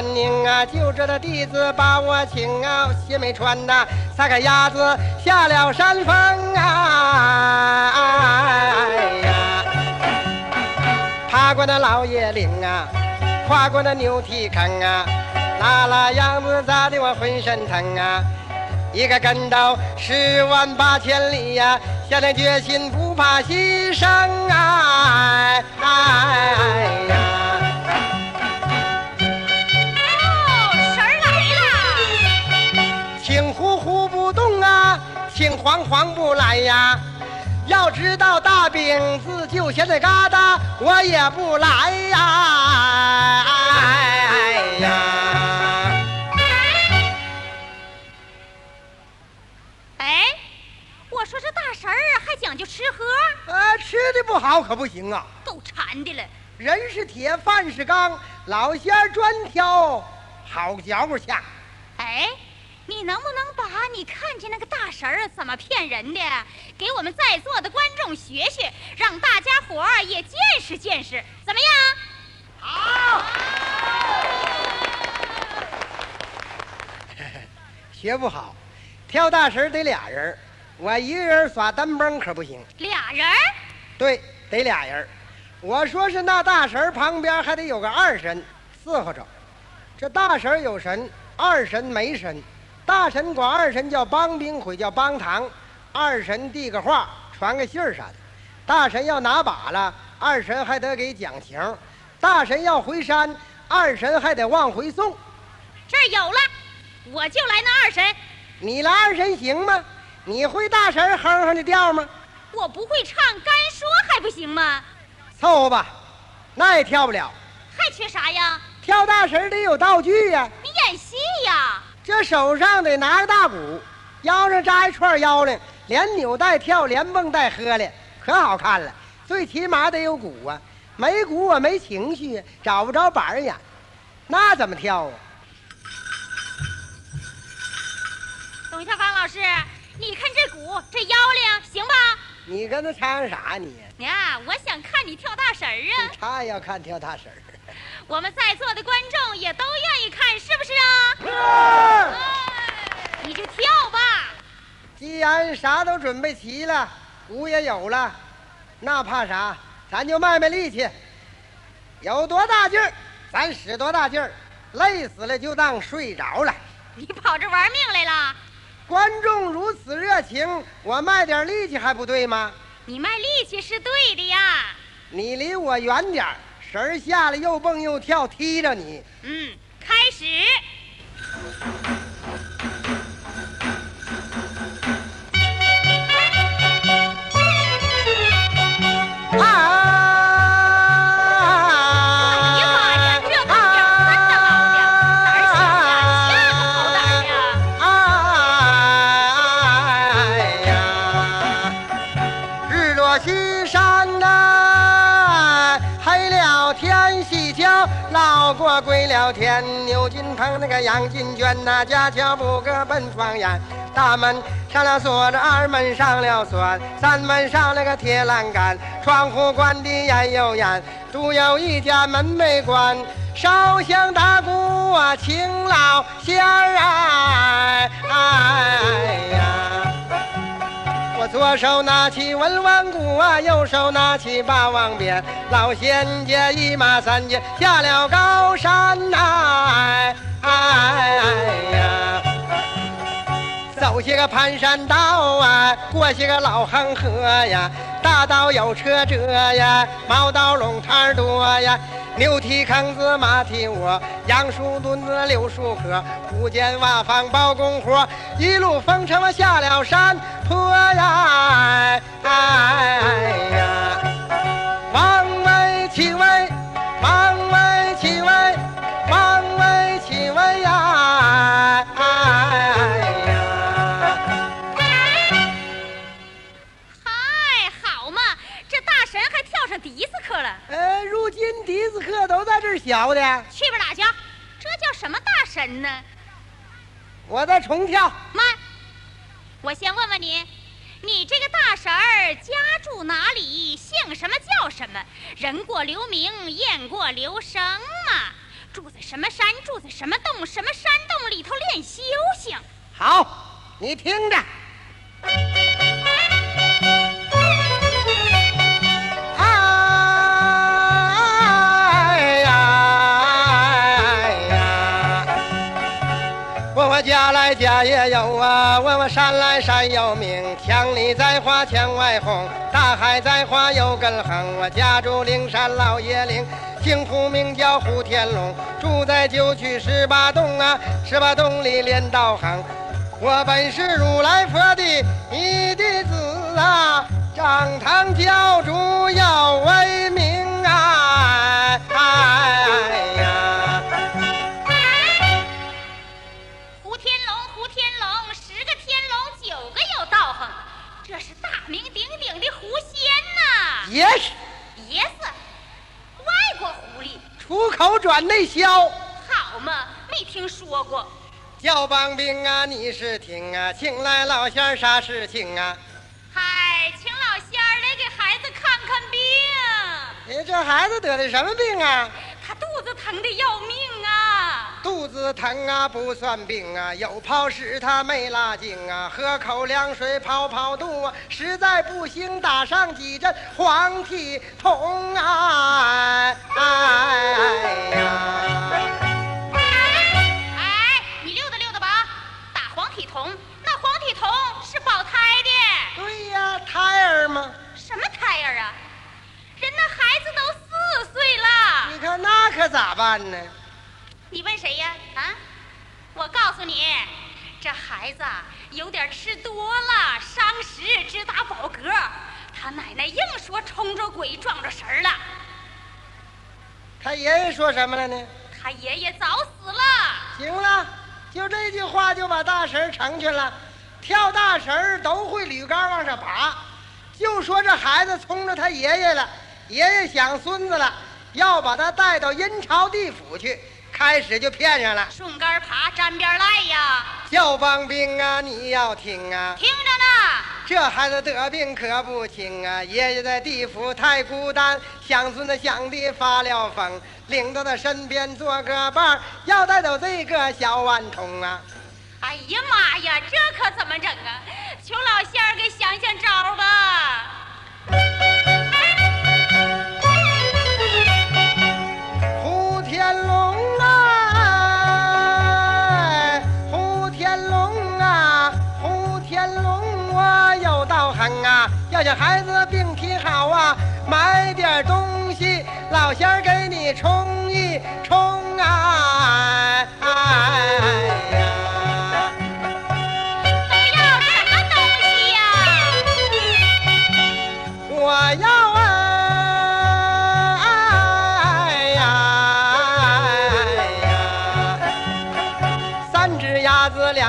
南宁啊，就这的弟子把我请啊，鞋没穿呐，撒开鸭子下了山峰啊，爬过那老爷岭啊，跨过那牛蹄坑啊，拉拉秧子咋的我浑身疼啊，一个跟头十万八千里呀、下定决心不怕牺牲啊，哎呀。哦，啊，青黄黄不来呀。要知道大饼子就现在疙瘩，我也不来呀。哎呀，哎，我说这大婶儿还讲究吃喝，呃，吃的不好可不行啊。够馋的了。人是铁，饭是钢，老仙儿专挑好嚼乎下。哎，你能不能把你看见那个大神儿怎么骗人的，给我们在座的观众学学，让大家伙儿也见识见识，怎么样？好，学不好，跳大神得俩人儿我一个人耍单蹦可不行。俩人儿？对，得俩人儿我说是那大神旁边还得有个二神伺候着。这大神有神，二神没神。大神管二神叫帮兵，会叫帮堂。二神递个话，传个信儿啥的。大神要拿把了，二神还得给讲情。大神要回山，二神还得往回送。这儿有了，我就来那二神。你来二神行吗？你会大神哼哼的调吗？我不会唱，干说还不行吗？凑合吧，那也跳不了。还缺啥呀？跳大神得有道具呀？这手上得拿个大鼓，腰上扎一串腰铃，连扭带跳，连蹦带喝的，可好看了。最起码得有鼓啊，没鼓我没情绪，找不着板儿演，那怎么跳啊？董小芳老师，你看这鼓，这腰铃行吧？你跟他掺和啥你？呀，我想看你跳大神儿啊！他要看跳大神儿。我们在座的观众也都愿意看，是不是啊？是，你就跳吧。既然啥都准备齐了，鼓也有了，那怕啥？咱就卖卖力气，有多大劲儿，咱使多大劲儿，累死了就当睡着了。你跑这玩命来了？观众如此热情，我卖点力气还不对吗？你卖力气是对的呀。你离我远点儿，神儿下来又蹦又跳，踢着你。嗯，开始。西桥绕过归了天，牛金鹏那个杨金娟呐、家桥不搁奔窗沿，大门上了锁着，二门上了锁，三门上了个铁栏杆，窗户关的严又严，独有一家门没关。烧香打鼓啊，请老仙儿哎哎呀！左手拿起文王鼓啊，右手拿起霸王鞭，老仙家一马三箭下了高山呐、哎哎呀！走些个盘山道啊，过些个老恒河呀，大道有车辙呀，毛道龙摊多呀，牛蹄坑子马蹄窝，杨树墩子柳树棵，不见瓦房包工活，一路风尘我下了山坡呀，哎呀，都在这儿学的，去吧哪去？这叫什么大神呢？我在重跳。妈，我先问问你，你这个大婶儿家住哪里？姓什么叫什么？人过留名，雁过留声嘛？住在什么山，住在什么洞，什么山洞里头练修行。好，你听着。家来家也有啊，问我山来山有名，墙里栽花墙外红，大海栽花有根横。我家住灵山老爷岭，姓胡名叫胡天龙，住在九曲十八洞啊，十八洞里练道行。我本是如来佛的一弟子啊，掌堂教主要威名口转内销。好嘛，没听说过。叫帮兵啊，你是听啊，请来老仙儿啥事情啊？嗨，请老仙儿来给孩子看看病。你这孩子得的什么病啊？他肚子疼的要命啊！肚子疼啊不算病啊，有泡屎他没拉净啊，喝口凉水泡泡肚啊，实在不行打上几针黄体酮啊！咋办呢？你问谁呀？啊？我告诉你，这孩子啊有点吃多了，伤食直打饱嗝。他奶奶硬说冲着鬼撞着神儿了。他爷爷说什么了呢？他爷爷早死了。行了，就这句话就把大神儿成全了。跳大神儿都会捋杆往上爬，就说这孩子冲着他爷爷了，爷爷想孙子了，要把他带到阴曹地府去，开始就骗上了。顺杆爬，沾边赖呀！叫帮兵啊，你要听啊，听着呢。这孩子得病可不轻啊！爷爷在地府太孤单，想孙子想的发了疯，领到他身边做个伴儿，要带走这个小顽童啊！哎呀妈呀，这可怎么整啊？求老仙儿给想想招吧。老乡儿给你冲一冲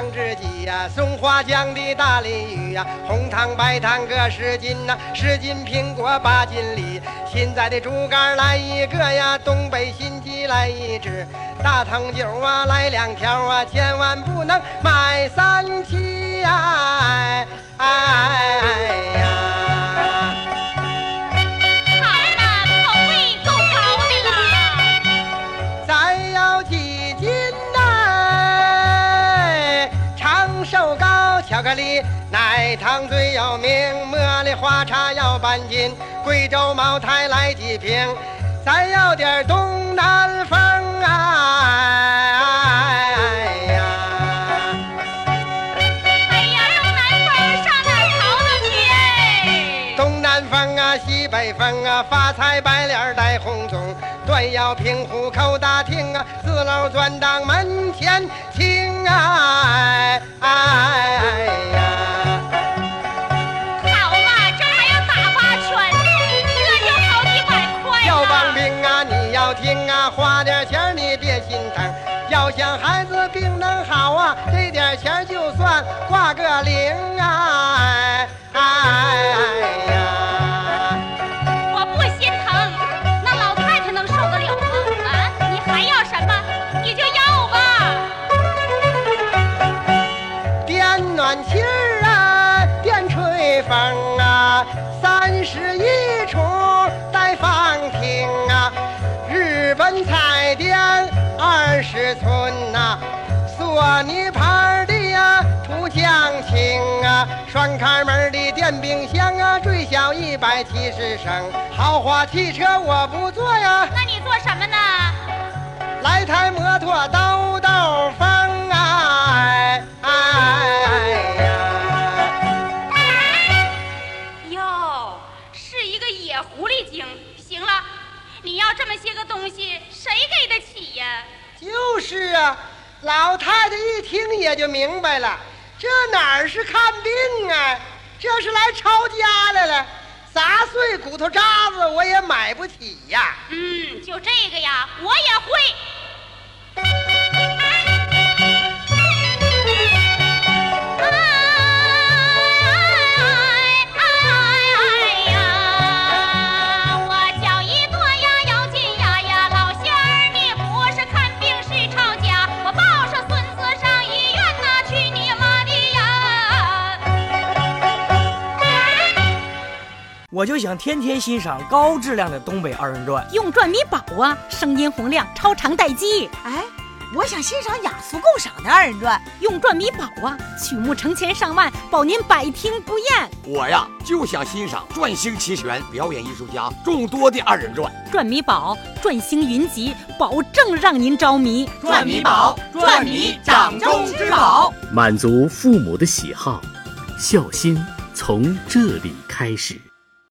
鸭子两只鸡呀、松花江的大鲤鱼呀、红糖白糖各十斤呐、十斤苹果八斤梨，新栽的竹竿来一个呀，东北新鸡来一只，大藤酒啊来两条啊，千万不能买三七呀！哎哎呀！奶糖最有名，茉莉花茶要半斤，贵州茅台来几瓶，咱要点东南风啊！哎呀，哎呀，东南风上东南风啊，西北风啊，发财白脸儿戴红鬃，断腰平湖口大厅啊，四楼转当门前听啊！哎哎呀！要听啊，花点钱你别心疼。要想孩子病能好啊，这点钱就算挂个零啊！哎哎呀！我不心疼，那老太太能受得了吗？啊，你还要什么？你就要吧。电暖气儿啊，电吹风啊，三室一厨带放厅彩电二十寸呐、索尼牌的呀、图像清啊，双开门的电冰箱啊，最小一百七十升，豪华汽车我不坐呀，那你坐什么呢？来台摩托兜兜风啊，哎哎呀。哟，是一个野狐狸精。行了，你要这么些个东西？就是啊，老太太一听也就明白了，这哪儿是看病啊，这是来抄家来了。砸碎骨头渣子我也买不起呀。嗯，就这个呀，我也会。我就想天天欣赏高质量的东北二人转。用转米宝啊，声音洪亮，超长待机。哎，我想欣赏雅俗共赏的二人转。用转米宝啊，曲目成千上万，保您百听不厌。我呀就想欣赏转星齐全、表演艺术家众多的二人转。转米宝，转星云集，保证让您着迷。转米宝，转米掌中之宝。满足父母的喜好，孝心从这里开始。